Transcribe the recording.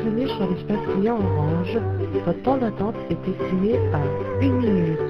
Bienvenue sur l'espace client Orange. Votre temps d'attente est estimé à 1 minute.